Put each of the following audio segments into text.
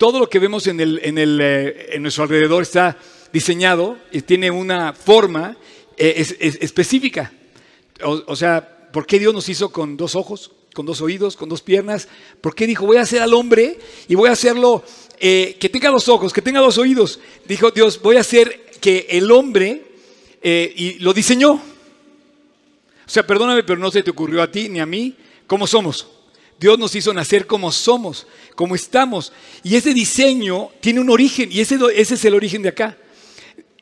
todo lo que vemos en, el, en, el, eh, en nuestro alrededor está diseñado y tiene una forma eh, es- es- específica. O, sea, ¿por qué Dios nos hizo con dos ojos, con dos oídos, con dos piernas? ¿Por qué dijo, voy a hacer al hombre y voy a hacerlo eh, que tenga dos ojos, que tenga dos oídos? Dijo Dios, voy a hacer que el hombre, y lo diseñó. O sea, perdóname, pero no se te ocurrió a ti ni a mí cómo somos. Dios nos hizo nacer como somos, como estamos. Y ese diseño tiene un origen, y ese, ese es el origen de acá,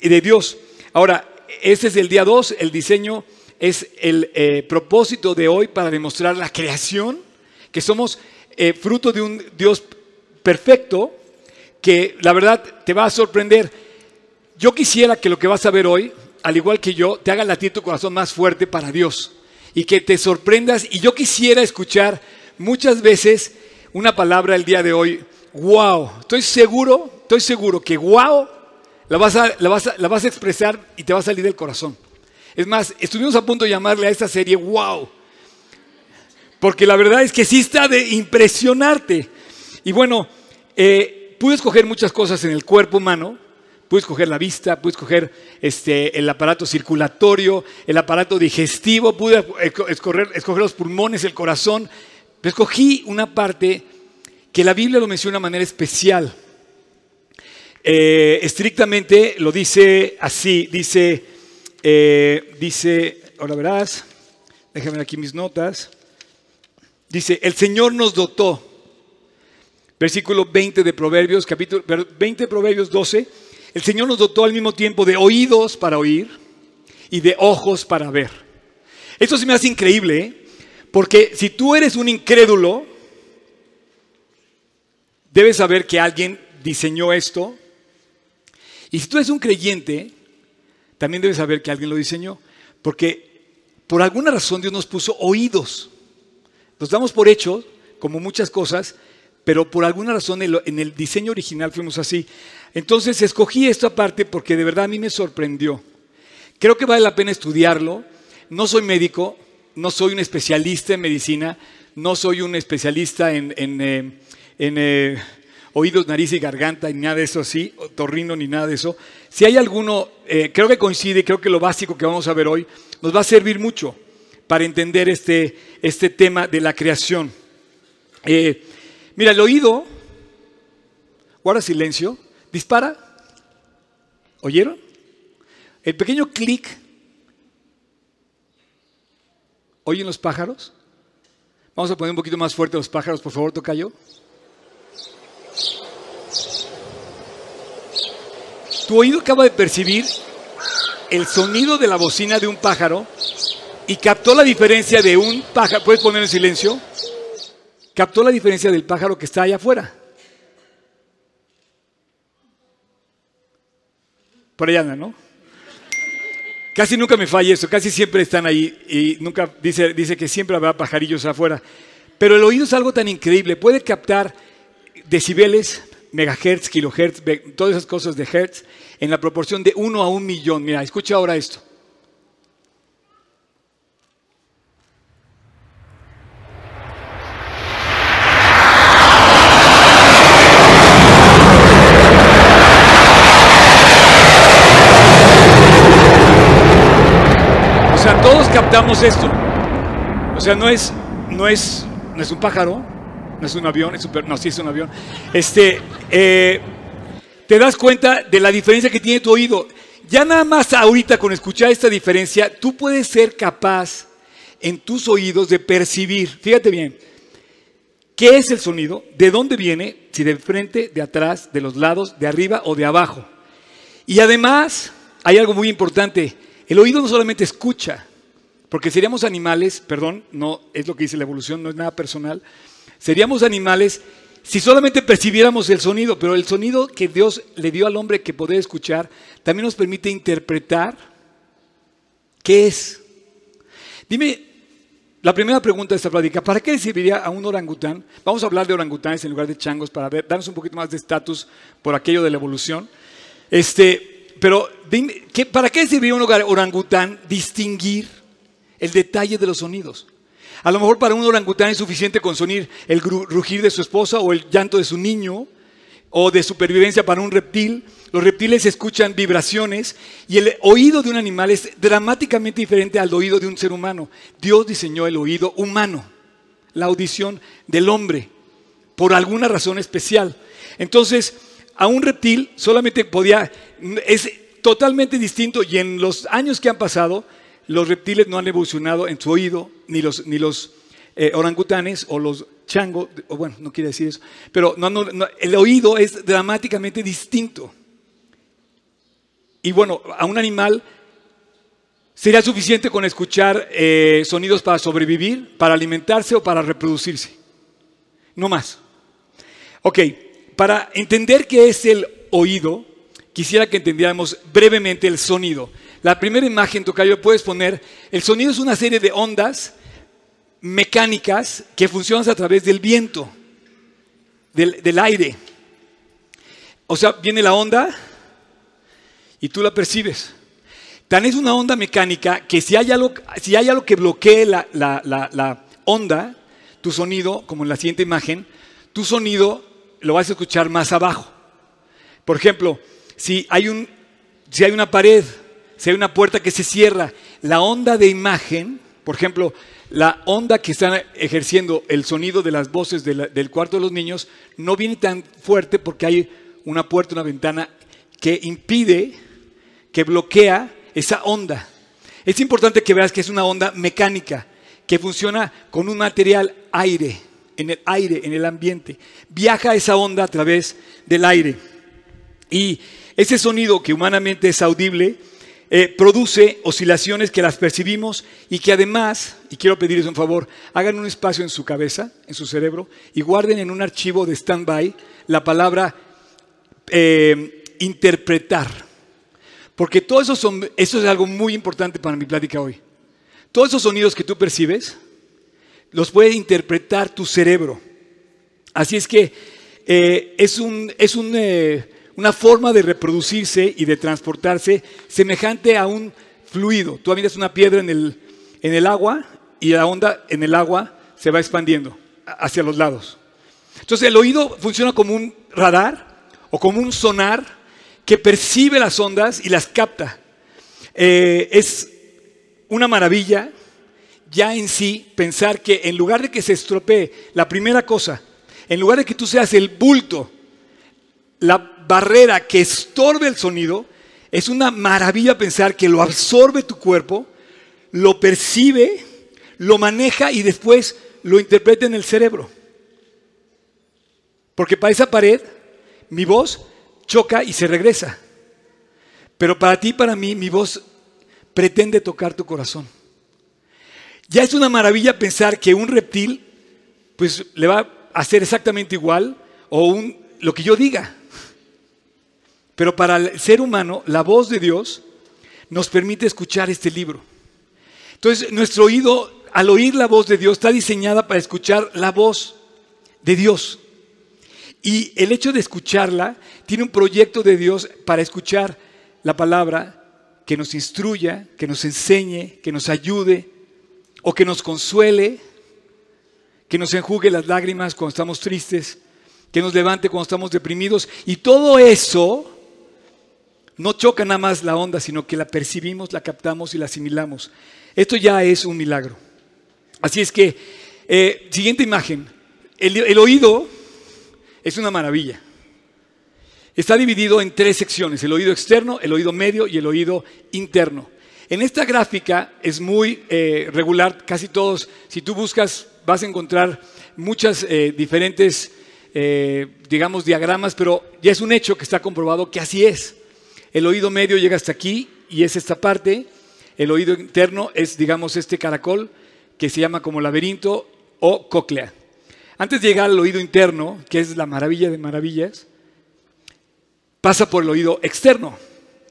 de Dios. Ahora, este es el día 2, el diseño es el eh, propósito de hoy para demostrar la creación, que somos eh, fruto de un Dios perfecto, que la verdad te va a sorprender. Yo quisiera que lo que vas a ver hoy, al igual que yo, te haga latir tu corazón más fuerte para Dios y que te sorprendas. Y yo quisiera escuchar muchas veces una palabra el día de hoy, wow. Estoy seguro, estoy seguro que wow la vas a, la vas a, la vas a expresar y te va a salir del corazón. Es más, estuvimos a punto de llamarle a esta serie wow. Porque la verdad es que sí está de impresionarte. Y bueno, eh, pude escoger muchas cosas en el cuerpo humano. Pude escoger la vista, pude escoger este, el aparato circulatorio, el aparato digestivo, pude escoger, escoger los pulmones, el corazón. Pero escogí una parte que la Biblia lo menciona de una manera especial. Eh, estrictamente lo dice así, dice, eh, dice, ahora verás, déjame aquí mis notas. Dice, el Señor nos dotó, versículo 20 de Proverbios, capítulo 20 de Proverbios 12, el Señor nos dotó al mismo tiempo de oídos para oír y de ojos para ver. Esto se me hace increíble, ¿eh? Porque si tú eres un incrédulo, debes saber que alguien diseñó esto. Y si tú eres un creyente, también debes saber que alguien lo diseñó. Porque por alguna razón Dios nos puso oídos. Nos damos por hecho, como muchas cosas, pero por alguna razón en el diseño original fuimos así. Entonces escogí esta parte porque de verdad a mí me sorprendió. Creo que vale la pena estudiarlo. No soy médico, no soy un especialista en medicina, no soy un especialista en, eh, eh, oídos, nariz y garganta, ni nada de eso así, torrino ni nada de eso. Si hay alguno, eh, creo que coincide, creo que lo básico que vamos a ver hoy nos va a servir mucho para entender este, este tema de la creación. Mira, el oído, guarda silencio, dispara. ¿Oyeron? El pequeño clic. ¿Oyen los pájaros? Vamos a poner un poquito más fuerte los pájaros, por favor, Tocayo. Tu oído acaba de percibir el sonido de la bocina de un pájaro y captó la diferencia de un pájaro. ¿Puedes poner en silencio? Captó la diferencia del pájaro que está allá afuera. Por allá anda, ¿no? Casi nunca me falla eso, casi siempre están ahí y nunca dice, dice que siempre habrá pajarillos afuera. Pero el oído es algo tan increíble, puede captar decibeles, megahertz, kilohertz, todas esas cosas de hertz en la proporción de uno a un millón. Mira, escucha ahora esto. O sea, esto. O sea, no es, no es, no es un pájaro, no es un avión, es un, no, sí es un avión. Este, eh, te das cuenta de la diferencia que tiene tu oído. Ya nada más ahorita con escuchar esta diferencia, tú puedes ser capaz en tus oídos de percibir, fíjate bien, qué es el sonido, de dónde viene, si de frente, de atrás, de los lados, de arriba o de abajo. Y además, hay algo muy importante, el oído no solamente escucha, porque seríamos animales, perdón, no es lo que dice la evolución, no es nada personal, seríamos animales si solamente percibiéramos el sonido, pero el sonido que Dios le dio al hombre que poder escuchar también nos permite interpretar qué es. Dime, la primera pregunta de esta plática, ¿para qué serviría a un orangután? Vamos a hablar de orangutanes en lugar de changos para darnos un poquito más de estatus por aquello de la evolución. Este, pero dime, ¿qué, ¿para qué serviría un orangután distinguir el detalle de los sonidos? A lo mejor para un orangután es suficiente con sonir el rugir de su esposa o el llanto de su niño, o de supervivencia para un reptil. Los reptiles escuchan vibraciones y el oído de un animal es dramáticamente diferente al oído de un ser humano. Dios diseñó el oído humano, la audición del hombre, por alguna razón especial. Entonces, a un reptil solamente podía, es totalmente distinto y en los años que han pasado, los reptiles no han evolucionado en su oído, ni los, ni los eh, orangutanes o los changos, o bueno, no quiere decir eso, pero el oído es dramáticamente distinto. Y bueno, a un animal sería suficiente con escuchar eh, sonidos para sobrevivir, para alimentarse o para reproducirse. No más. Ok, para entender qué es el oído, quisiera que entendiéramos brevemente el sonido. La primera imagen, Tocayo, puedes poner, el sonido es una serie de ondas mecánicas que funcionan a través del viento, del, aire. O sea, viene la onda, y tú la percibes. Tan es una onda mecánica que si hay algo, si hay algo que bloquee la, la, onda, tu sonido, como en la siguiente imagen, tu sonido lo vas a escuchar más abajo. Por ejemplo, si hay, un, si hay una pared, si hay una puerta que se cierra, la onda de imagen, por ejemplo, la onda que está ejerciendo el sonido de las voces del cuarto de los niños, no viene tan fuerte porque hay una puerta, una ventana que impide que bloquea esa onda. Es importante que veas que es una onda mecánica, que funciona con un material aire, en el aire, en el ambiente. Viaja esa onda a través del aire. Y ese sonido que humanamente es audible, eh, produce oscilaciones que las percibimos y que además, y quiero pedirles un favor, hagan un espacio en su cabeza, en su cerebro, y guarden en un archivo de stand-by la palabra eh, interpretar. Porque todo eso, son, eso es algo muy importante para mi plática hoy. Todos esos sonidos que tú percibes, los puede interpretar tu cerebro. Así es que eh, es, un, es eh, una forma de reproducirse y de transportarse semejante a un fluido. Tú miras una piedra en el, en el agua y la onda en el agua se va expandiendo hacia los lados. Entonces el oído funciona como un radar o como un sonar que percibe las ondas y las capta. Eh, es una maravilla ya en sí pensar que en lugar de que se estropee la primera cosa, en lugar de que tú seas el bulto, la barrera que estorbe el sonido, es una maravilla pensar que lo absorbe tu cuerpo, lo percibe, lo maneja y después lo interpreta en el cerebro. Porque para esa pared, mi voz choca y se regresa. Pero para ti, para mí, mi voz pretende tocar tu corazón. Ya es una maravilla pensar que un reptil, pues le va a hacer exactamente igual o un, lo que yo diga. Pero para el ser humano, la voz de Dios nos permite escuchar este libro. Entonces, nuestro oído, al oír la voz de Dios, está diseñada para escuchar la voz de Dios. Y el hecho de escucharla tiene un proyecto de Dios para escuchar la palabra que nos instruya, que nos enseñe, que nos ayude o que nos consuele, que nos enjugue las lágrimas cuando estamos tristes, que nos levante cuando estamos deprimidos. Y todo eso no choca nada más la onda, sino que la percibimos, la captamos y la asimilamos. Esto ya es un milagro. Así es que, eh, siguiente imagen, el oído es una maravilla. Está dividido en tres secciones, el oído externo, el oído medio y el oído interno. En esta gráfica es muy eh, regular, casi todos, si tú buscas vas a encontrar muchas eh, diferentes, digamos, diagramas, pero ya es un hecho que está comprobado que así es. El oído medio llega hasta aquí y es esta parte. El oído interno es, digamos, este caracol que se llama como laberinto o cóclea. Antes de llegar al oído interno, que es la maravilla de maravillas, pasa por el oído externo.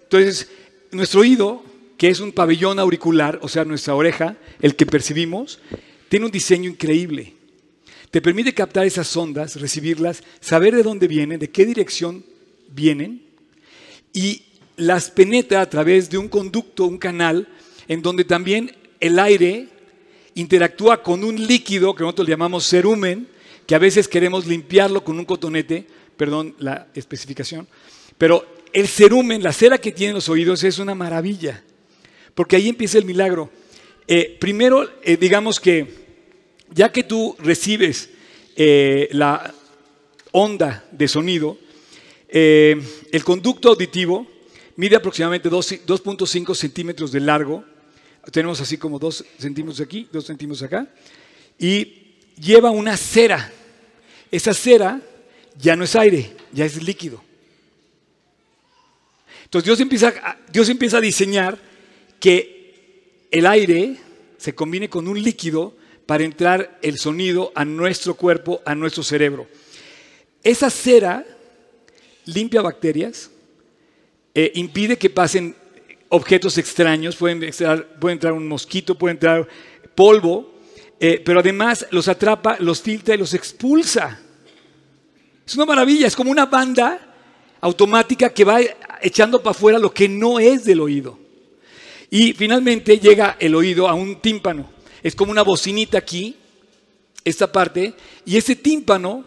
Entonces, nuestro oído, que es un pabellón auricular, o sea, nuestra oreja, el que percibimos, tiene un diseño increíble. Te permite captar esas ondas, recibirlas, saber de dónde vienen, de qué dirección vienen, y las penetra a través de un conducto, un canal, en donde también el aire interactúa con un líquido que nosotros llamamos cerumen, que a veces queremos limpiarlo con un cotonete, perdón la especificación, pero el cerumen, la cera que tienen los oídos es una maravilla, porque ahí empieza el milagro. Eh, primero, eh, digamos que ya que tú recibes eh, la onda de sonido, el conducto auditivo mide aproximadamente 2.5 centímetros de largo, tenemos así como 2 centímetros aquí, 2 centímetros acá, y lleva una cera. Esa cera ya no es aire, ya es líquido. Entonces Dios empieza, Dios empieza a diseñar que el aire se combine con un líquido para entrar el sonido a nuestro cuerpo, a nuestro cerebro. Esa cera limpia bacterias, eh, impide que pasen objetos extraños, puede entrar un mosquito, puede entrar polvo, eh, pero además los atrapa, los filtra y los expulsa. Es una maravilla, es como una banda automática que va echando para afuera lo que no es del oído. Y finalmente llega el oído a un tímpano. Es como una bocinita aquí, esta parte, y ese tímpano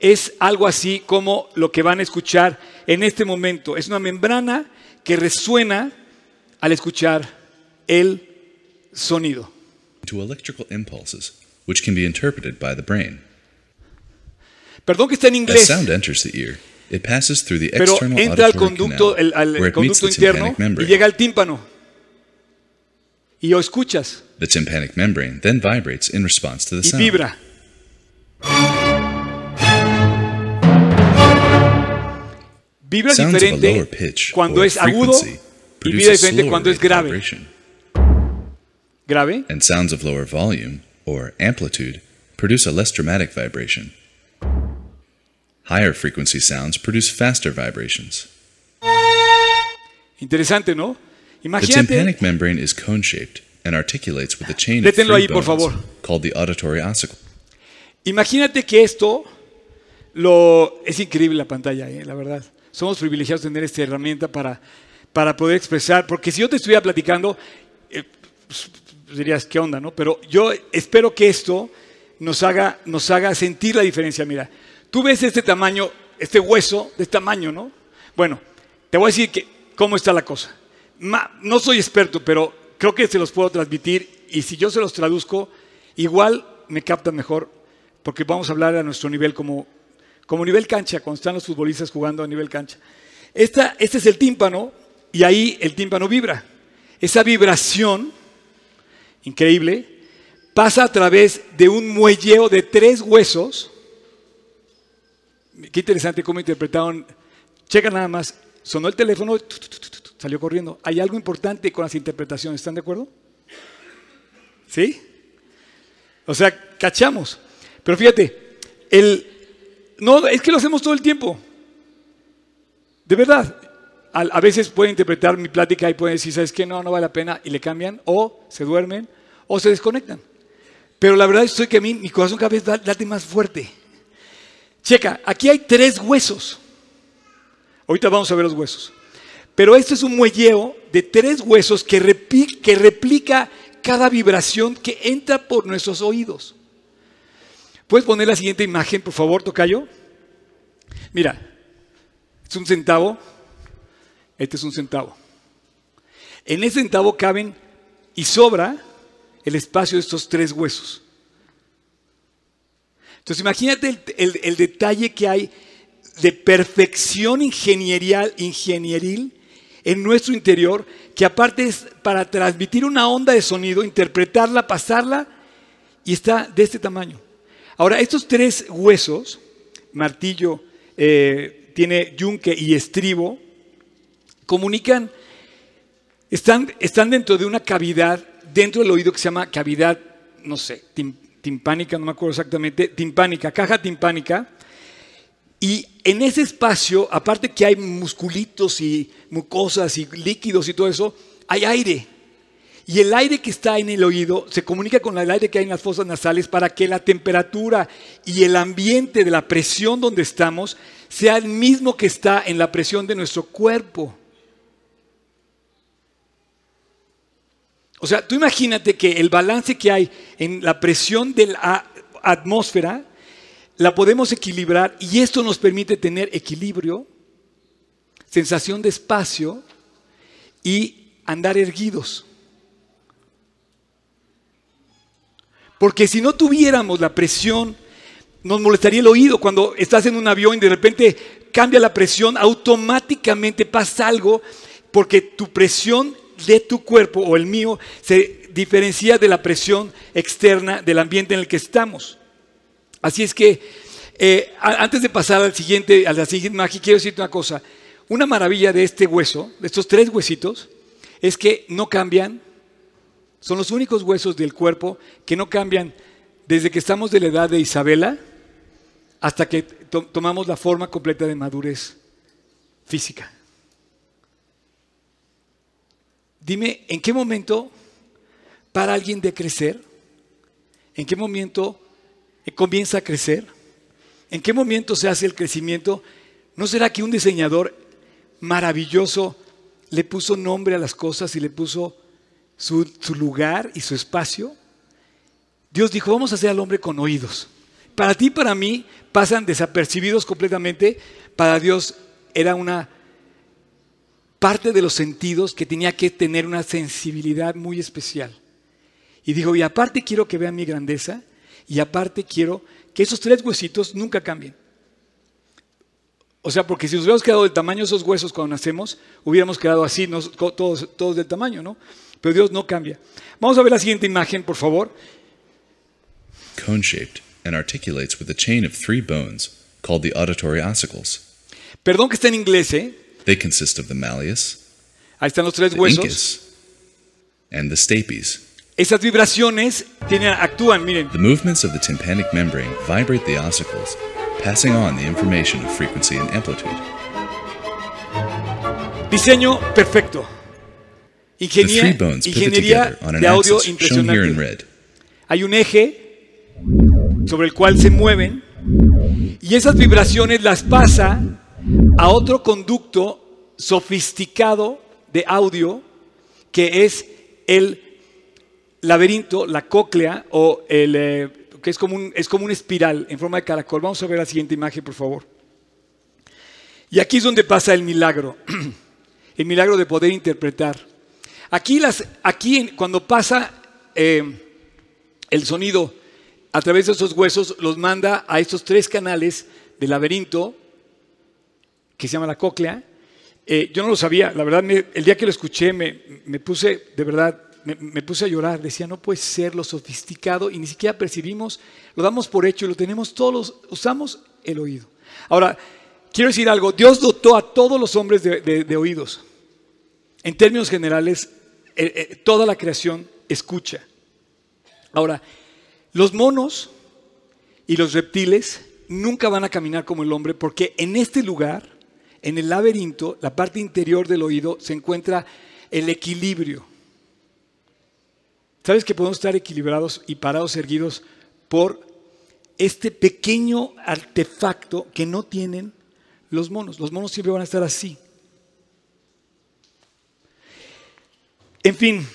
es algo así como lo que van a escuchar en este momento. Es una membrana que resuena al escuchar el sonido. To electrical impulses, which can be interpreted by the brain. Perdón que está en As inglés, sound enters the ear, it passes through the pero external entra al conducto, canal, el, al conducto interno y llega al tímpano. Y lo escuchas The tympanic membrane then vibrates in response to the y sound. vibra. Vibra diferente cuando es agudo y vibra diferente cuando es grave. Grave. and sounds of lower volume or amplitude produce a less dramatic vibration. Higher frequency sounds produce faster vibrations. Interesante, ¿no? The Imagínate, tympanic membrane is cone-shaped and articulates with a chain of three ahí, por bones favor. called the auditory ossicle. imagínate que esto lo es increíble la pantalla, ¿eh? la verdad. Somos privilegiados de tener esta herramienta para, para poder expresar, porque si yo te estuviera platicando, eh, pues, dirías, ¿qué onda? no? Pero yo espero que esto nos haga, nos haga sentir la diferencia. Mira, tú ves este tamaño, este hueso de este tamaño, ¿no? Bueno, te voy a decir que, cómo está la cosa. Ma- no soy experto, pero creo que se los puedo transmitir y si yo se los traduzco, igual me captan mejor, porque vamos a hablar a nuestro nivel como, como nivel cancha, cuando están los futbolistas jugando a nivel cancha. Esta, este es el tímpano y ahí el tímpano vibra. Esa vibración increíble pasa a través de un muelleo de tres huesos. Qué interesante cómo interpretaron. Checa nada más. Sonó el teléfono, salió corriendo. Hay algo importante con las interpretaciones, ¿están de acuerdo? ¿Sí? O sea, cachamos. Pero fíjate, el, no, es que lo hacemos todo el tiempo. De verdad. A, veces pueden interpretar mi plática y pueden decir, ¿sabes qué? No, no vale la pena. Y le cambian, o se duermen, o se desconectan. Pero la verdad es que a mí mi corazón cada vez late más fuerte. Checa, aquí hay tres huesos. Ahorita vamos a ver los huesos. Pero este es un muelleo de tres huesos que, que replica cada vibración que entra por nuestros oídos. ¿Puedes poner la siguiente imagen, por favor, Tocayo? Mira, es un centavo. Este es un centavo. En ese centavo caben y sobra el espacio de estos tres huesos. Entonces imagínate el, detalle que hay de perfección ingenierial, ingenieril en nuestro interior, que aparte es para transmitir una onda de sonido, interpretarla, pasarla, y está de este tamaño. Ahora, estos tres huesos, martillo, eh, tiene yunque y estribo, comunican, están, están dentro de una cavidad, dentro del oído que se llama cavidad, no sé, tim- timpánica, no me acuerdo exactamente, timpánica, caja timpánica. Y en ese espacio, aparte que hay musculitos y mucosas y líquidos y todo eso, hay aire. Y el aire que está en el oído se comunica con el aire que hay en las fosas nasales para que la temperatura y el ambiente de la presión donde estamos sea el mismo que está en la presión de nuestro cuerpo. O sea, tú imagínate que el balance que hay en la presión de la atmósfera, la podemos equilibrar y esto nos permite tener equilibrio, sensación de espacio y andar erguidos. Porque si no tuviéramos la presión, nos molestaría el oído cuando estás en un avión y de repente cambia la presión, automáticamente pasa algo porque tu presión de tu cuerpo o el mío se diferencia de la presión externa del ambiente en el que estamos. Así es que eh, antes de pasar al siguiente, a la siguiente imagen, quiero decirte una cosa. Una maravilla de este hueso, de estos tres huesitos, es que no cambian. Son los únicos huesos del cuerpo que no cambian desde que estamos de la edad de Isabela hasta que tomamos la forma completa de madurez física. Dime, ¿en qué momento para alguien de crecer? ¿En qué momento comienza a crecer? ¿En qué momento se hace el crecimiento? ¿No será que un diseñador maravilloso le puso nombre a las cosas y le puso su, lugar y su espacio? Dios dijo, vamos a hacer al hombre con oídos. Para ti y para mí pasan desapercibidos completamente. Para Dios era una parte de los sentidos que tenía que tener una sensibilidad muy especial. Y dijo, y aparte quiero que vean mi grandeza, y aparte quiero que esos tres huesitos nunca cambien. O sea, porque si nos hubiéramos quedado del tamaño de esos huesos cuando nacemos, hubiéramos quedado así, todos, todos del tamaño, ¿no? Pero Dios no cambia. Vamos a ver la siguiente imagen, por favor. Cone-shaped and articulates with a chain of three bones called the auditory ossicles. Perdón que está en inglés, ¿eh? They consist of the malleus, Ahí están los tres the huesos. incus, and the stapes. Esas vibraciones tienen, actúan, miren. The movements of the tympanic membrane vibrate the ossicles, passing on the information of frequency and amplitude. Diseño perfecto. Ingeniería de audio impresionante. Hay un eje sobre el cual se mueven y esas vibraciones las pasa a otro conducto sofisticado de audio que es el laberinto, la cóclea o el eh, que es como un es como una espiral en forma de caracol. Vamos a ver la siguiente imagen, por favor. Y aquí es donde pasa el milagro, el milagro de poder interpretar. Aquí, las, aquí cuando pasa eh, el sonido a través de esos huesos, los manda a estos tres canales del laberinto, que se llama la cóclea. Eh, yo no lo sabía, la verdad, me- el día que lo escuché me, me puse, de verdad, me, me puse a llorar. Decía, no puede ser lo sofisticado y ni siquiera percibimos, lo damos por hecho y lo tenemos todos, usamos el oído. Ahora, quiero decir algo, Dios dotó a todos los hombres de, de- de oídos. En términos generales, eh, eh, toda la creación escucha. Ahora, los monos y los reptiles nunca van a caminar como el hombre porque en este lugar, en el laberinto, la parte interior del oído, se encuentra el equilibrio. ¿Sabes que podemos estar equilibrados y parados erguidos por este pequeño artefacto que no tienen los monos? Los monos siempre van a estar así. En fin,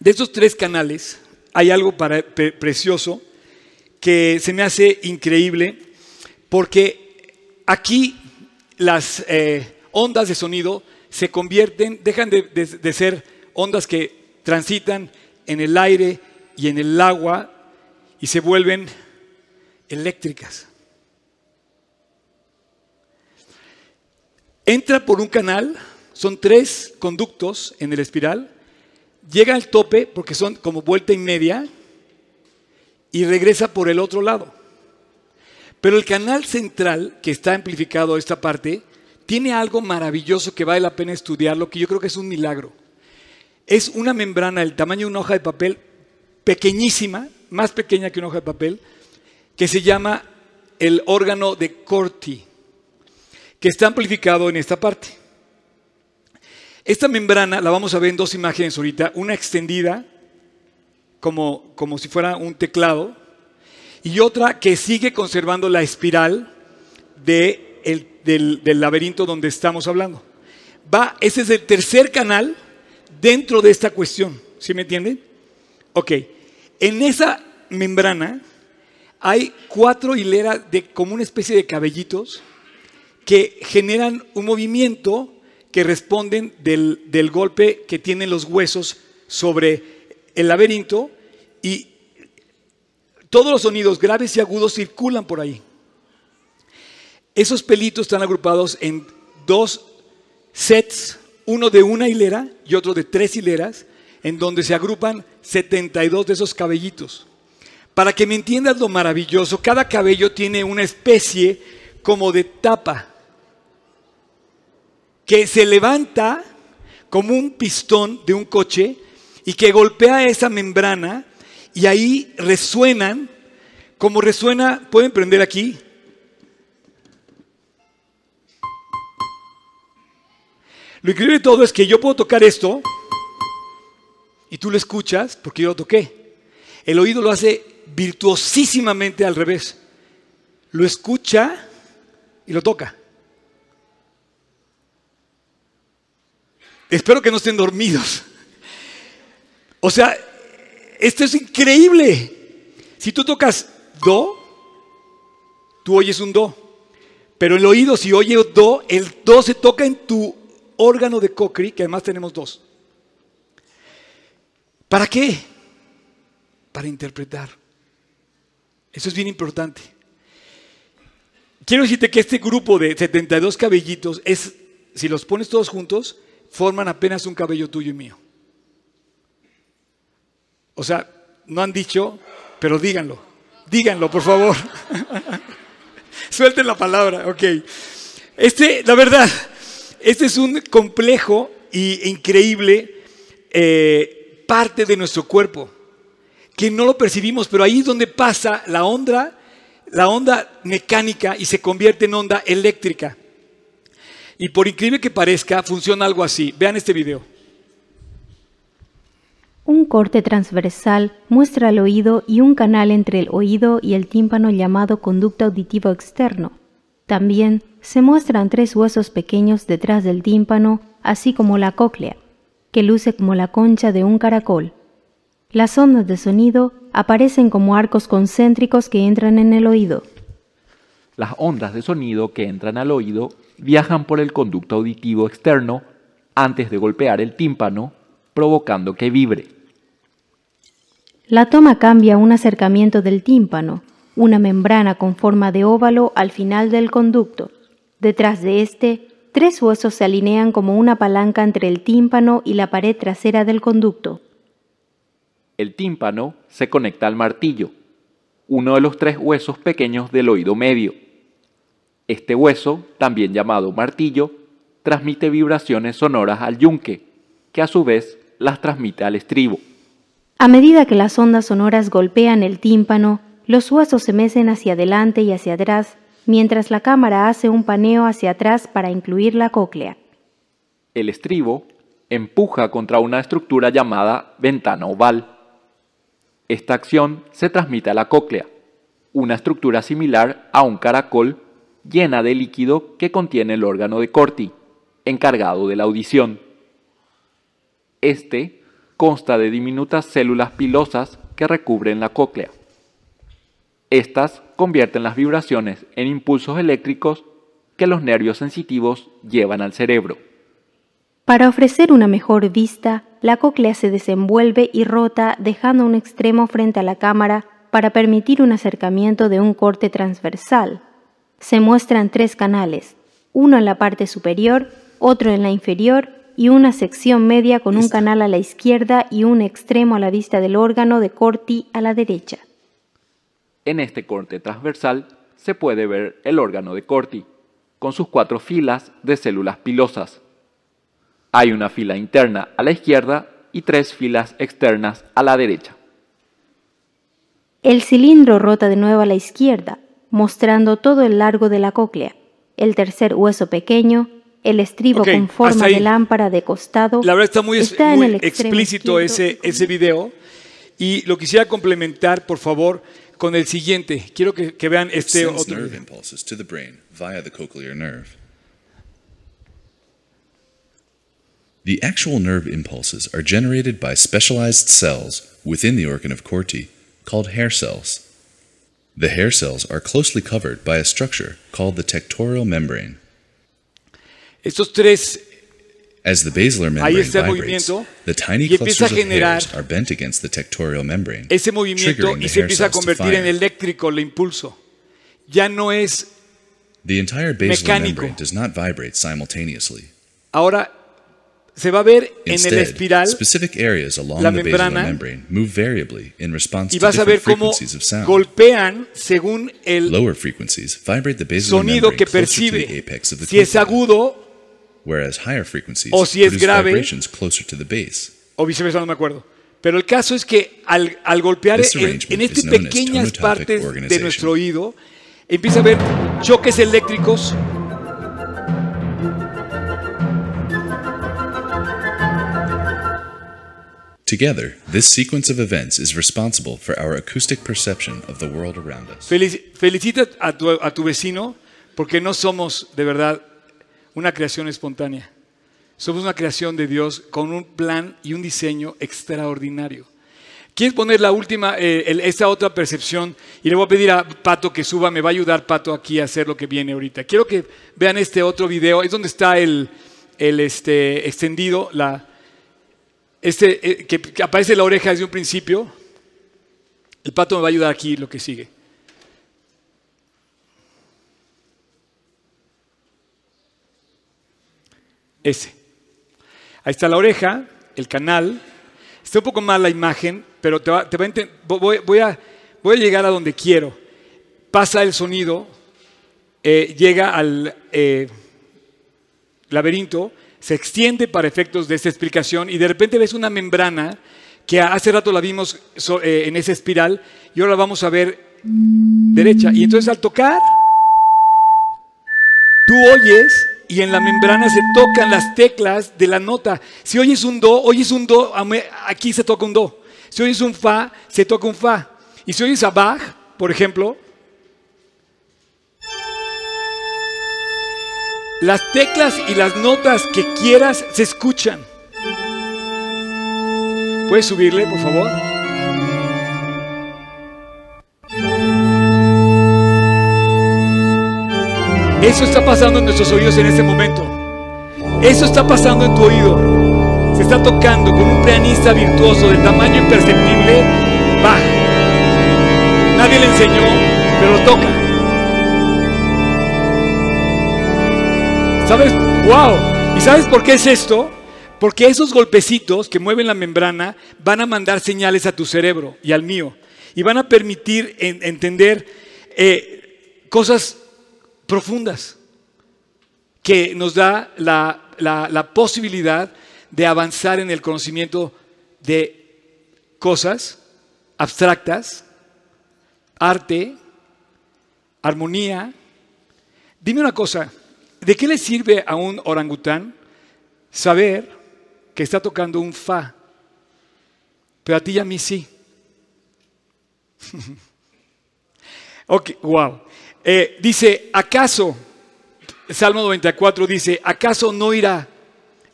de estos tres canales hay algo para- pre- precioso que se me hace increíble porque aquí las eh, ondas de sonido se convierten, dejan de, de- de ser ondas que transitan en el aire y en el agua y se vuelven eléctricas. Entra por un canal, son tres conductos en el espiral, llega al tope porque son como vuelta y media y regresa por el otro lado. Pero el canal central, que está amplificado esta parte, tiene algo maravilloso que vale la pena estudiarlo, que yo creo que es un milagro. Es una membrana del tamaño de una hoja de papel, pequeñísima, más pequeña que una hoja de papel, que se llama el órgano de Corti, que está amplificado en esta parte. Esta membrana la vamos a ver en dos imágenes ahorita, una extendida como, como si fuera un teclado y otra que sigue conservando la espiral de el- del, del laberinto donde estamos hablando. Va, ese es el tercer canal dentro de esta cuestión, ¿sí me entienden? Ok, en esa membrana hay cuatro hileras de como una especie de cabellitos que generan un movimiento que responden del, del golpe que tienen los huesos sobre el laberinto y todos los sonidos graves y agudos circulan por ahí. Esos pelitos están agrupados en dos sets, uno de una hilera y otro de tres hileras, en donde se agrupan 72 de esos cabellitos. Para que me entiendas lo maravilloso, cada cabello tiene una especie como de tapa que se levanta como un pistón de un coche y que golpea esa membrana y ahí resuenan, como resuena, pueden prender aquí. Lo increíble de todo es que yo puedo tocar esto y tú lo escuchas porque yo lo toqué. El oído lo hace virtuosísimamente al revés. Lo escucha y lo toca. Espero que no estén dormidos. O sea, esto es increíble. Si tú tocas do, tú oyes un do. Pero el oído, si oye do, el do se toca en tu órgano de Cochrane, que además tenemos dos. ¿Para qué? Para interpretar. Eso es bien importante. Quiero decirte que este grupo de 72 cabellitos es, si los pones todos juntos, forman apenas un cabello tuyo y mío. O sea, no han dicho, pero díganlo. Díganlo, por favor. Suelten la palabra, ok. Este, la verdad, este es un complejo e increíble eh, parte de nuestro cuerpo que no lo percibimos, pero ahí es donde pasa la onda, la onda mecánica y se convierte en onda eléctrica. Y por increíble que parezca, funciona algo así. Vean este video. Un corte transversal muestra el oído y un canal entre el oído y el tímpano llamado conducto auditivo externo. También se muestran tres huesos pequeños detrás del tímpano, así como la cóclea, que luce como la concha de un caracol. Las ondas de sonido aparecen como arcos concéntricos que entran en el oído. Las ondas de sonido que entran al oído viajan por el conducto auditivo externo antes de golpear el tímpano provocando que vibre. La toma cambia un acercamiento del tímpano, una membrana con forma de óvalo al final del conducto. Detrás de este, tres huesos se alinean como una palanca entre el tímpano y la pared trasera del conducto. El tímpano se conecta al martillo, uno de los tres huesos pequeños del oído medio. Este hueso, también llamado martillo, transmite vibraciones sonoras al yunque, que a su vez las transmite al estribo. A medida que las ondas sonoras golpean el tímpano, los huesos se mecen hacia adelante y hacia atrás, mientras la cámara hace un paneo hacia atrás para incluir la cóclea. El estribo empuja contra una estructura llamada ventana oval. Esta acción se transmite a la cóclea, una estructura similar a un caracol llena de líquido que contiene el órgano de Corti, encargado de la audición. Este consta de diminutas células pilosas que recubren la cóclea. Estas convierten las vibraciones en impulsos eléctricos que los nervios sensitivos llevan al cerebro. Para ofrecer una mejor vista, la cóclea se desenvuelve y rota dejando un extremo frente a la cámara para permitir un acercamiento de un corte transversal. Se muestran tres canales, uno en la parte superior, otro en la inferior y una sección media con un canal a la izquierda y un extremo a la vista del órgano de Corti a la derecha. En este corte transversal se puede ver el órgano de Corti, con sus cuatro filas de células pilosas. Hay una fila interna a la izquierda y tres filas externas a la derecha. El cilindro rota de nuevo a la izquierda, mostrando todo el largo de la cóclea. El tercer hueso pequeño el estribo Ok, con forma de lámpara de costado. La verdad está muy, está muy en el extremo explícito ese, ese video. Y lo quisiera complementar, por favor, con el siguiente. Quiero que, que vean este otro. The actual nerve impulses are generated by specialized cells within the organ of Corti called hair cells. The hair cells are closely covered by a structure called the tectorial membrane. Estos tres As the basilar membrane vibrates, the tiny clusters of hairs are bent against the tectorial membrane, ese movimiento triggering y the se hair empieza a cells to convertir en eléctrico el impulso. Ya no es, The entire basilar mecánico. membrane does not vibrate simultaneously. ahora se va a ver en el espiral specific areas along la membrana, membrane move variably in response y vas a ver cómo golpean según el sonido que percibe. Si es agudo o si es grave, o viceversa, no me acuerdo. Pero el caso es que al, al golpear en, en estas pequeñas partes de nuestro oído, empieza a haber choques eléctricos Together, this sequence of events is responsible for our acoustic perception of the world around us. Felici- felicita a tu, a tu vecino porque no somos de verdad una creación espontánea. Somos una creación de Dios con un plan y un diseño extraordinario. ¿Quieres poner la última, eh, el- esta otra percepción? Y le voy a pedir a Pato que suba, me va a ayudar Pato aquí a hacer lo que viene ahorita. Quiero que vean este otro video, es donde está el, el, este, extendido, la, este, eh, que, aparece la oreja desde un principio. El Pato me va a ayudar aquí lo que sigue. Ese. Ahí está la oreja, el canal. Está un poco mal la imagen, pero te va, a voy, voy a llegar a donde quiero. Pasa el sonido, eh, llega al eh, laberinto, se extiende para efectos de esta explicación y de repente ves una membrana que hace rato la vimos eh, en esa espiral y ahora la vamos a ver derecha. Y entonces al tocar, tú oyes y en la membrana se tocan las teclas de la nota. Si oyes un do, oyes un do, aquí se toca un do. Si oyes un fa, se toca un fa. Y si oyes a Bach, por ejemplo, las teclas y las notas que quieras se escuchan. ¿Puedes subirle, por favor? Eso está pasando en nuestros oídos en este momento. Eso está pasando en tu oído. Se está tocando con un pianista virtuoso de tamaño imperceptible. Bach. Nadie le enseñó, pero lo toca. ¿Sabes? ¡Wow! ¿Y sabes por qué es esto? Porque esos golpecitos que mueven la membrana van a mandar señales a tu cerebro y al mío. Y van a permitir en- entender eh, cosas profundas que nos da la, la- la posibilidad de avanzar en el conocimiento de cosas abstractas, arte, armonía. Dime una cosa, ¿de qué le sirve a un orangután saber que está tocando un fa? Pero a ti y a mí sí. ok, wow. Eh, dice, ¿acaso? Salmo 94 dice, ¿acaso no irá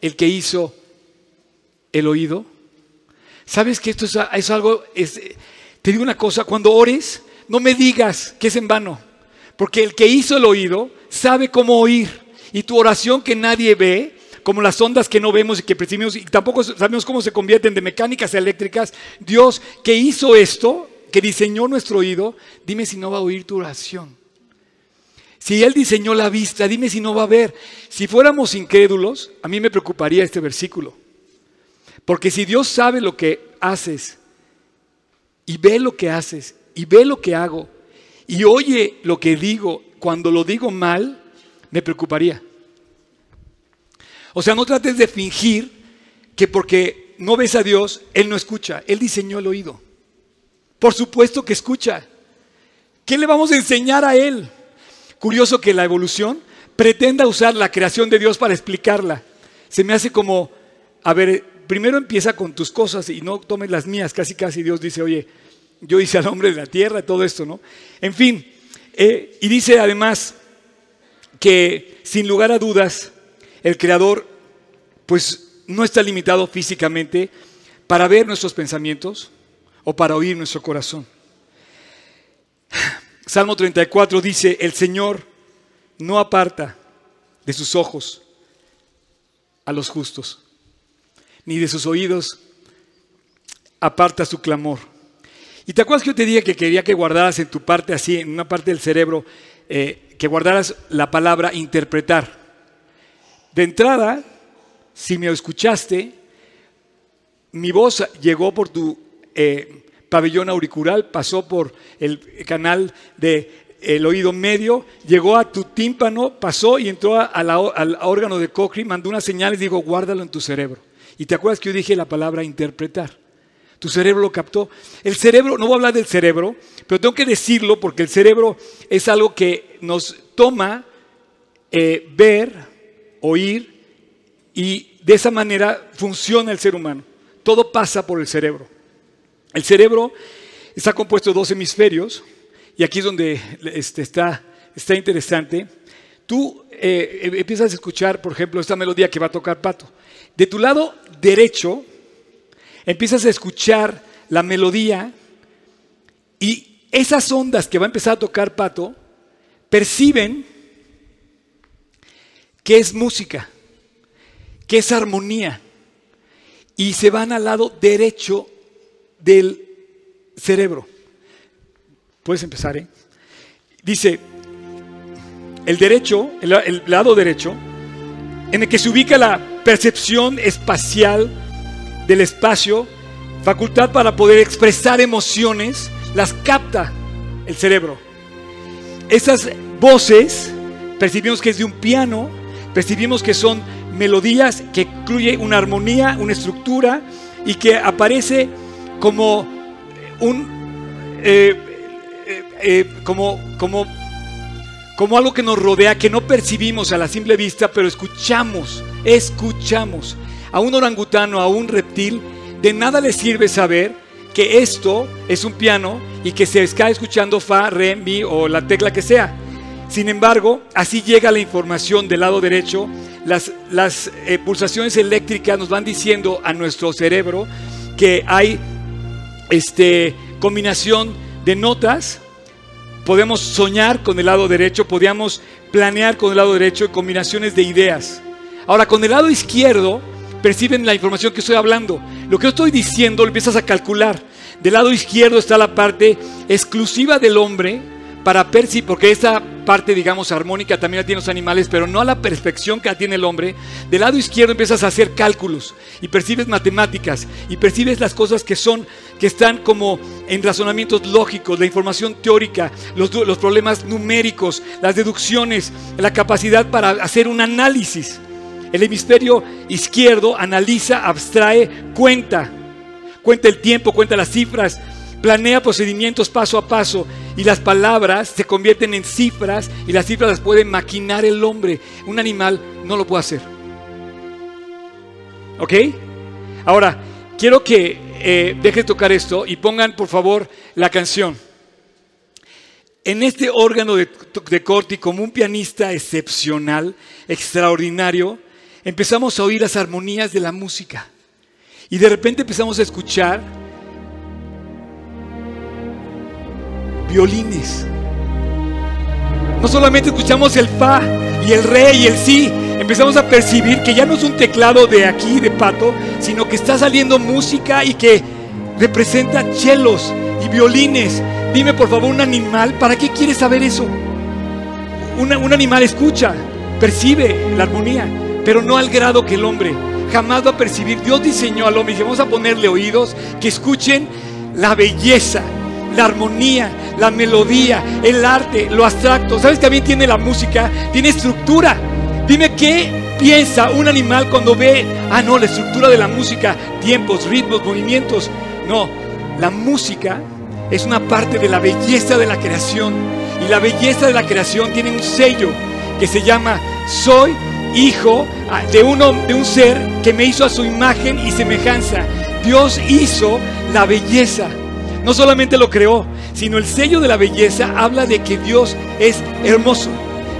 el que hizo el oído? ¿Sabes que esto es, algo, te digo una cosa, cuando ores, no me digas que es en vano, porque el que hizo el oído sabe cómo oír, y tu oración que nadie ve, como las ondas que no vemos y que percibimos, y tampoco sabemos cómo se convierten de mecánicas eléctricas, Dios que hizo esto, que diseñó nuestro oído, dime si no va a oír tu oración. Si Él diseñó la vista, dime si no va a ver. Si fuéramos incrédulos, a mí me preocuparía este versículo. Porque si Dios sabe lo que haces, y ve lo que haces, y ve lo que hago, y oye lo que digo, cuando lo digo mal, me preocuparía. O sea, no trates de fingir que porque no ves a Dios, Él no escucha. Él diseñó el oído. Por supuesto que escucha. ¿Qué le vamos a enseñar a Él? Curioso que la evolución pretenda usar la creación de Dios para explicarla. Se me hace como, a ver, primero empieza con tus cosas y no tomes las mías. Casi, casi Dios dice, oye, yo hice al hombre de la tierra, todo esto, ¿no? En fin, eh, y dice además que sin lugar a dudas, el Creador, pues no está limitado físicamente para ver nuestros pensamientos o para oír nuestro corazón. Salmo 34 dice, el Señor no aparta de sus ojos a los justos, ni de sus oídos aparta su clamor. ¿Y te acuerdas que yo te dije que quería que guardaras en tu parte así, en una parte del cerebro, eh, que guardaras la palabra interpretar? De entrada, si me escuchaste, mi voz llegó por tu eh, pabellón auricular, pasó por el canal del el oído medio, llegó a tu tímpano, pasó y entró al órgano de Cochrane, mandó una señal y dijo, guárdalo en tu cerebro. Y te acuerdas que yo dije la palabra interpretar. Tu cerebro lo captó. El cerebro, no voy a hablar del cerebro, pero tengo que decirlo porque el cerebro es algo que nos toma eh, ver, oír y de esa manera funciona el ser humano. Todo pasa por el cerebro. El cerebro está compuesto de dos hemisferios y aquí es donde este, está, está interesante. Tú eh, empiezas a escuchar, por ejemplo, esta melodía que va a tocar Pato. De tu lado derecho empiezas a escuchar la melodía y esas ondas que va a empezar a tocar Pato perciben que es música, que es armonía y se van al lado derecho del cerebro. Puedes empezar, ¿eh? Dice, el derecho, el, lado derecho, en el que se ubica la percepción espacial del espacio, facultad para poder expresar emociones, las capta el cerebro. Esas voces percibimos que es de un piano, percibimos que son melodías que incluye una armonía, una estructura y que aparece como un eh, eh, eh, como, como, como algo que nos rodea, que no percibimos a la simple vista, pero escuchamos, escuchamos. A un orangutano, a un reptil, de nada le sirve saber que esto es un piano y que se está escuchando fa, re, mi o la tecla que sea. Sin embargo, así llega la información del lado derecho. Las, las pulsaciones eléctricas nos van diciendo a nuestro cerebro que hay este, combinación de notas, podemos soñar con el lado derecho, podíamos planear con el lado derecho combinaciones de ideas. Ahora, con el lado izquierdo, perciben la información que estoy hablando. Lo que estoy diciendo lo empiezas a calcular. Del lado izquierdo está la parte exclusiva del hombre, para percibir, porque esa parte, digamos, armónica también la tienen los animales, pero no a la perfección que la tiene el hombre, del lado izquierdo empiezas a hacer cálculos y percibes matemáticas y percibes las cosas que son, que están como en razonamientos lógicos, la información teórica, los problemas numéricos, las deducciones, la capacidad para hacer un análisis. El hemisferio izquierdo analiza, abstrae, cuenta, cuenta el tiempo, cuenta las cifras, planea procedimientos paso a paso y las palabras se convierten en cifras y las cifras las puede maquinar el hombre. Un animal no lo puede hacer. ¿Ok? Ahora, quiero que eh, deje tocar esto y pongan por favor la canción. En este órgano de, de Corti, como un pianista excepcional, extraordinario, empezamos a oír las armonías de la música. Y de repente empezamos a escuchar violines. No solamente escuchamos el fa y el re y el si, empezamos a percibir que ya no es un teclado de aquí, de pato, sino que está saliendo música y que representa chelos y violines. Dime por favor un animal, ¿para qué quieres saber eso? un animal escucha, percibe la armonía, pero no al grado que el hombre. Jamás va a percibir. Dios diseñó al hombre y vamos a ponerle oídos que escuchen la belleza, la armonía, la melodía, el arte, lo abstracto. ¿Sabes? También tiene la música, tiene estructura. Dime qué piensa un animal cuando ve, ah, no, la estructura de la música, tiempos, ritmos, movimientos. No, la música es una parte de la belleza de la creación. Y la belleza de la creación tiene un sello que se llama Soy hijo ah, de, uno, de un ser que me hizo a su imagen y semejanza. Dios hizo la belleza. No solamente lo creó, sino el sello de la belleza habla de que Dios es hermoso,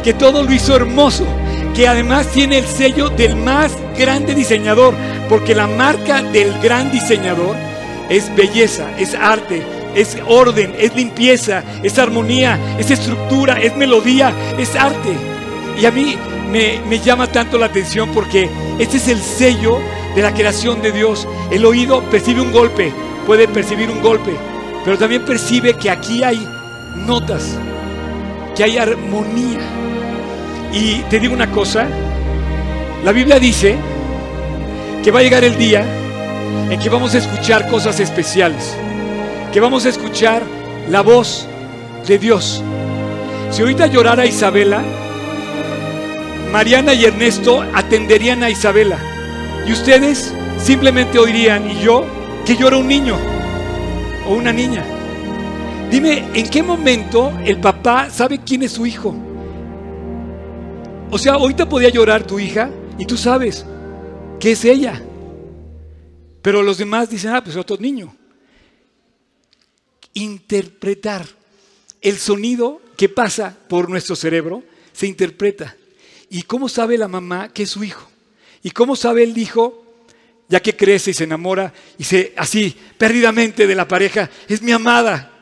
que todo lo hizo hermoso, que además tiene el sello del más grande diseñador, porque la marca del gran diseñador es belleza, es arte, es orden, es limpieza, es armonía, es estructura, es melodía, es arte. Y a mí me, llama tanto la atención porque este es el sello de la creación de Dios. El oído percibe un golpe, puede percibir un golpe, pero también percibe que aquí hay notas, que hay armonía. Y te digo una cosa, la Biblia dice que va a llegar el día en que vamos a escuchar cosas especiales, que vamos a escuchar la voz de Dios. Si ahorita llorara Isabela, Mariana y Ernesto atenderían a Isabela y ustedes simplemente oirían, y yo, que llora un niño o una niña. Dime, ¿en qué momento el papá sabe quién es su hijo? O sea, ahorita podía llorar tu hija y tú sabes que es ella. Pero los demás dicen, ah, pues otro niño. Interpretar el sonido que pasa por nuestro cerebro se interpreta. ¿Y cómo sabe la mamá que es su hijo? ¿Y cómo sabe el hijo, ya que crece y se enamora y se así perdidamente de la pareja, es mi amada?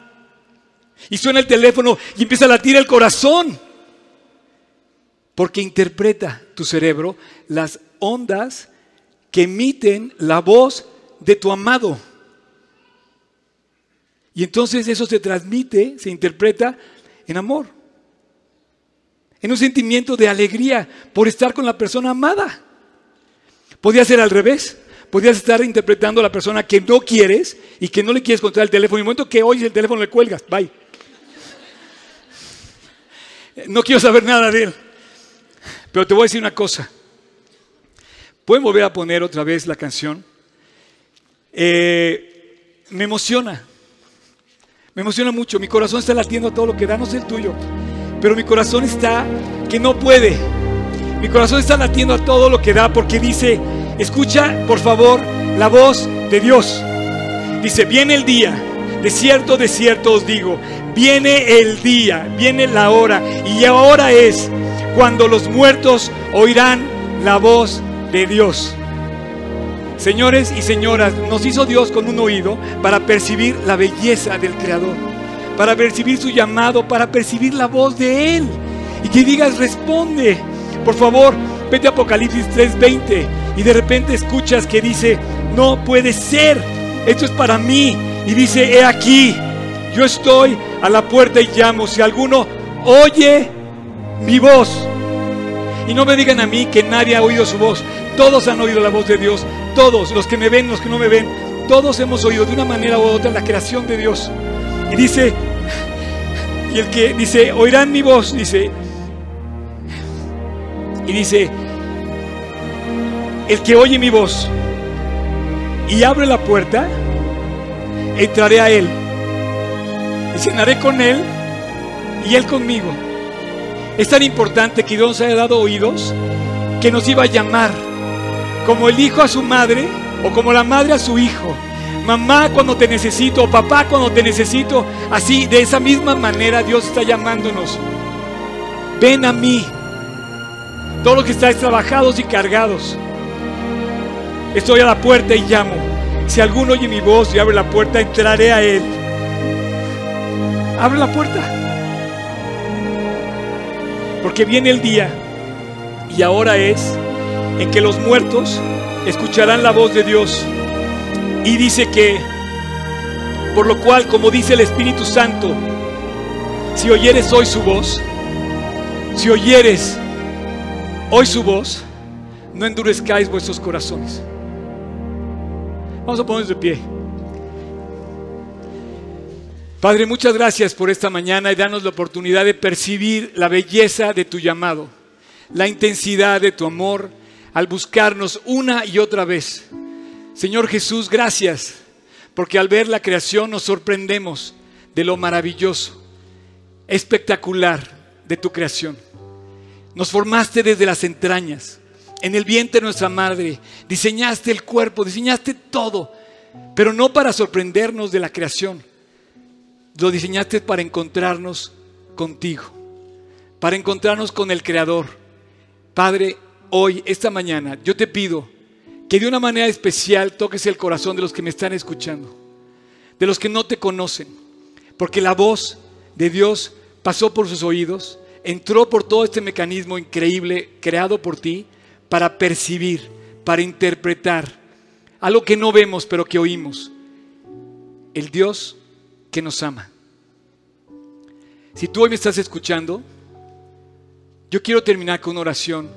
Y suena el teléfono y empieza a latir el corazón. Porque interpreta tu cerebro las ondas que emiten la voz de tu amado. Y entonces eso se transmite, se interpreta en amor. En un sentimiento de alegría por estar con la persona amada. Podría ser al revés. Podrías estar interpretando a la persona que no quieres y que no le quieres contar el teléfono. Y el momento que oyes el teléfono le cuelgas. Bye. No quiero saber nada de él. Pero te voy a decir una cosa. ¿Pueden volver a poner otra vez la canción? Eh, me emociona. Me emociona mucho. Mi corazón está latiendo a todo lo que da, no sé el tuyo. Pero mi corazón está que no puede. Mi corazón está latiendo a todo lo que da porque dice, escucha por favor la voz de Dios. Dice, viene el día. De cierto, de cierto os digo, viene el día, viene la hora. Y ahora es cuando los muertos oirán la voz de Dios. Señores y señoras, nos hizo Dios con un oído para percibir la belleza del Creador, para percibir su llamado, para percibir la voz de Él. Y que digas, responde. Por favor, vete a Apocalipsis 3:20 y de repente escuchas que dice, no puede ser, esto es para mí. Y dice, he aquí, yo estoy a la puerta y llamo. Si alguno oye mi voz, y no me digan a mí que nadie ha oído su voz. Todos han oído la voz de Dios. Todos, los que me ven, los que no me ven. Todos hemos oído de una manera u otra la creación de Dios. Y dice, y el que dice, oirán mi voz, dice, y dice, el que oye mi voz y abre la puerta, entraré a él y cenaré con él y él conmigo. Es tan importante que Dios haya dado oídos que nos iba a llamar como el hijo a su madre o como la madre a su hijo. Mamá cuando te necesito papá cuando te necesito. Así, de esa misma manera Dios está llamándonos. Ven a mí. Todos los que estáis trabajados y cargados. Estoy a la puerta y llamo. Si alguno oye mi voz y abre la puerta, entraré a él. Abre la puerta. Porque viene el día, y ahora es, en que los muertos escucharán la voz de Dios. Y dice que, por lo cual, como dice el Espíritu Santo, si oyeres hoy su voz, si oyeres hoy su voz, no endurezcáis vuestros corazones. Vamos a ponernos de pie. Padre, muchas gracias por esta mañana y danos la oportunidad de percibir la belleza de tu llamado, la intensidad de tu amor al buscarnos una y otra vez. Señor Jesús, gracias, porque al ver la creación nos sorprendemos de lo maravilloso, espectacular de tu creación. Nos formaste desde las entrañas, en el vientre de nuestra madre, diseñaste el cuerpo, diseñaste todo, pero no para sorprendernos de la creación lo diseñaste para encontrarnos contigo, para encontrarnos con el Creador. Padre, hoy, esta mañana, yo te pido que de una manera especial toques el corazón de los que me están escuchando, de los que no te conocen, Porque la voz de Dios pasó por sus oídos, entró por todo este mecanismo increíble creado por ti para percibir, para interpretar algo que no vemos pero que oímos. El Dios que nos ama. Si tú hoy me estás escuchando, yo quiero terminar con una oración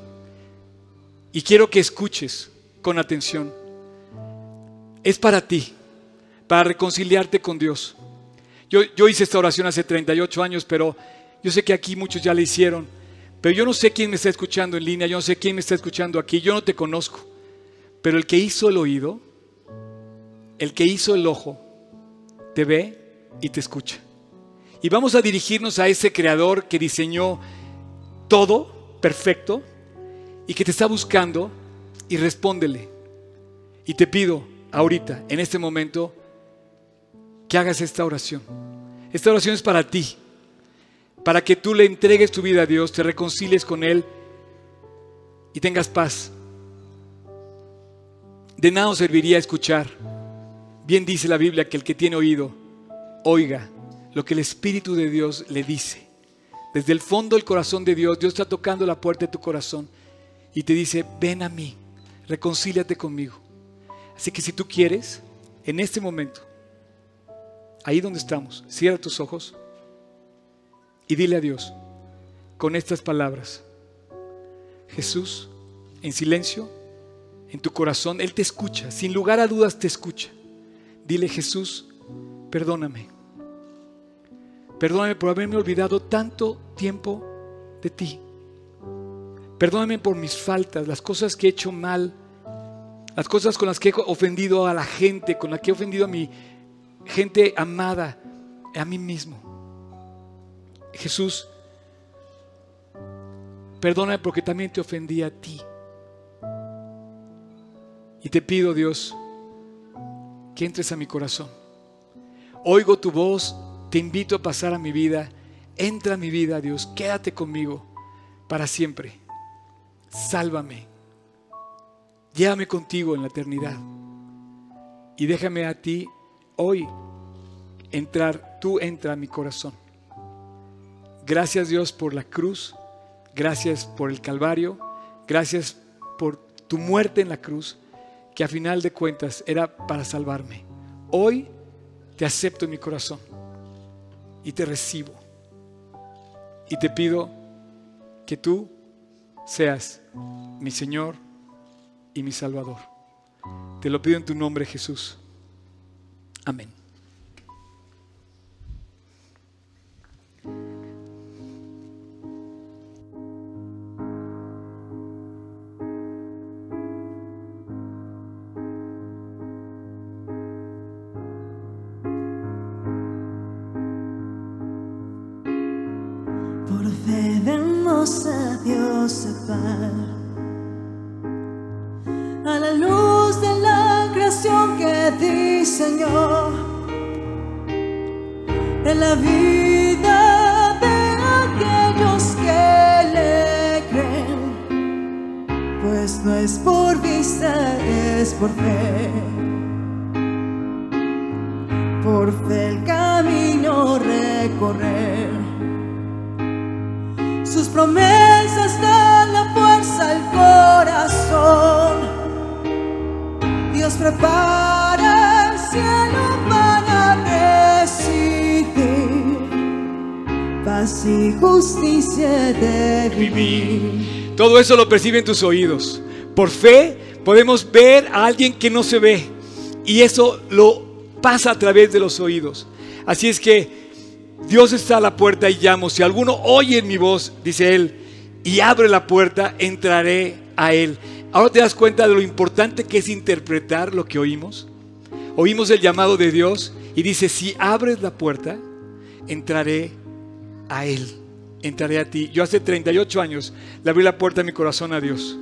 y quiero que escuches con atención. Es para ti, para reconciliarte con Dios. Yo, yo hice esta oración hace 38 años, pero yo sé que aquí muchos ya la hicieron. Pero yo no sé quién me está escuchando en línea, yo no sé quién me está escuchando aquí, yo no te conozco. Pero el que hizo el oído, el que hizo el ojo, te ve y te escucha. Y vamos a dirigirnos a ese creador que diseñó todo perfecto y que te está buscando y respóndele. Y te pido ahorita, en este momento, que hagas esta oración. Esta oración es para ti, para que tú le entregues tu vida a Dios, te reconcilies con Él y tengas paz. De nada serviría escuchar. Bien dice la Biblia que el que tiene oído, oiga lo que el Espíritu de Dios le dice. Desde el fondo del corazón de Dios, Dios está tocando la puerta de tu corazón y te dice, ven a mí, reconcíliate conmigo. Así que si tú quieres, en este momento, ahí donde estamos, cierra tus ojos y dile a Dios con estas palabras, Jesús, en silencio, en tu corazón, Él te escucha, sin lugar a dudas te escucha. Dile Jesús, perdóname. Perdóname por haberme olvidado tanto tiempo de ti. Perdóname por mis faltas, las cosas que he hecho mal, las cosas con las que he ofendido a la gente, con las que he ofendido a mi gente amada, a mí mismo. Jesús, perdóname porque también te ofendí a ti. Y te pido, Dios, que entres a mi corazón. Oigo tu voz, te invito a pasar a mi vida. Entra a mi vida, Dios, quédate conmigo para siempre sálvame, llévame contigo en la eternidad y déjame a ti hoy entrar, tú entra a mi corazón. Gracias Dios por la cruz, gracias por el Calvario, gracias por tu muerte en la cruz, que a final de cuentas era para salvarme. Hoy te acepto en mi corazón y te recibo. Y te pido que tú seas mi Señor y mi Salvador. Te lo pido en tu nombre, Jesús. Amén. No es por vista, es por fe. Por fe el camino recorrer. Sus promesas dan la fuerza al corazón. Dios prepara el cielo y justicia de vivir. Todo eso lo perciben tus oídos. Por fe podemos ver a alguien que no se ve. Y eso lo pasa a través de los oídos. Así es que Dios está a la puerta y llamo. Si alguno oye mi voz, dice él, y abre la puerta, entraré a él. Ahora te das cuenta de lo importante que es interpretar lo que oímos. Oímos el llamado de Dios y dice, si abres la puerta, entraré a él. Entraré a ti. Yo hace 38 años le abrí la puerta de mi corazón a Dios.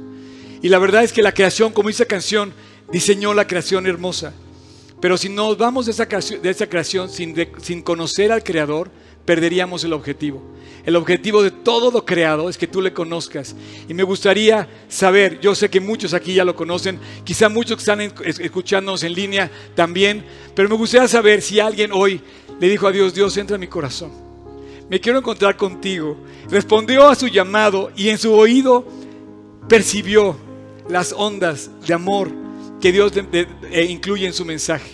Y la verdad es que la creación, como dice la canción, diseñó la creación hermosa. Pero si nos vamos de esa creación, de esa creación sin, sin conocer al Creador, perderíamos el objetivo. El objetivo de todo lo creado es que tú le conozcas. Y me gustaría saber, yo sé que muchos aquí ya lo conocen, quizá muchos que están escuchándonos en línea también, pero me gustaría saber si alguien hoy le dijo a Dios, Dios, entra en mi corazón. Me quiero encontrar contigo. Respondió a su llamado y en su oído percibió las ondas de amor que Dios eh, incluye en su mensaje.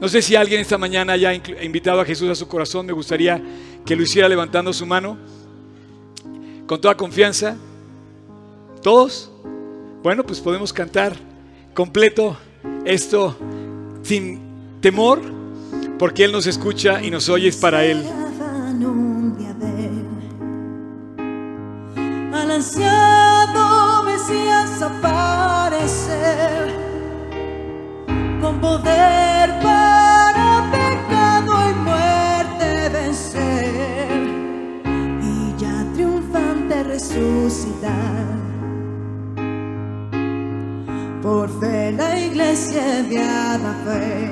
No sé si alguien esta mañana haya invitado a Jesús a su corazón. Me gustaría que lo hiciera levantando su mano con toda confianza. ¿Todos? Bueno, pues podemos cantar completo esto sin temor, porque Él nos escucha y nos oye es para Él. Ver al ansiado Mesías aparecer con poder para pecado y muerte vencer y ya triunfante resucitar. Por fe la iglesia enviada fue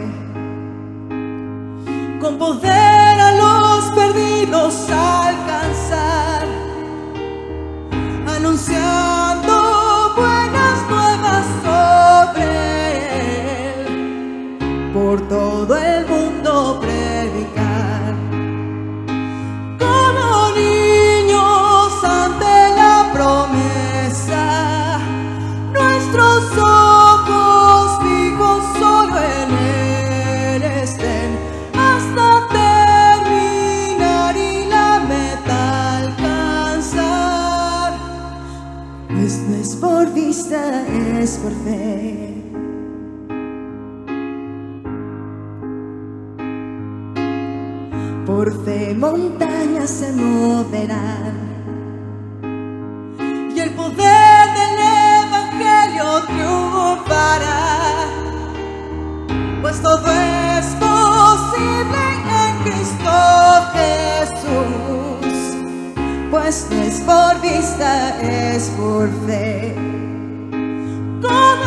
con poder a los perdidos alcanzar, anunciando buenas nuevas sobre él, por todo el mundo predicar. Como niños ante la promesa, nuestros ojos es por fe. Por fe montañas se moverán y el poder del Evangelio triunfará, pues todo es posible en Cristo Jesús, pues no es por vista, es por fe. go.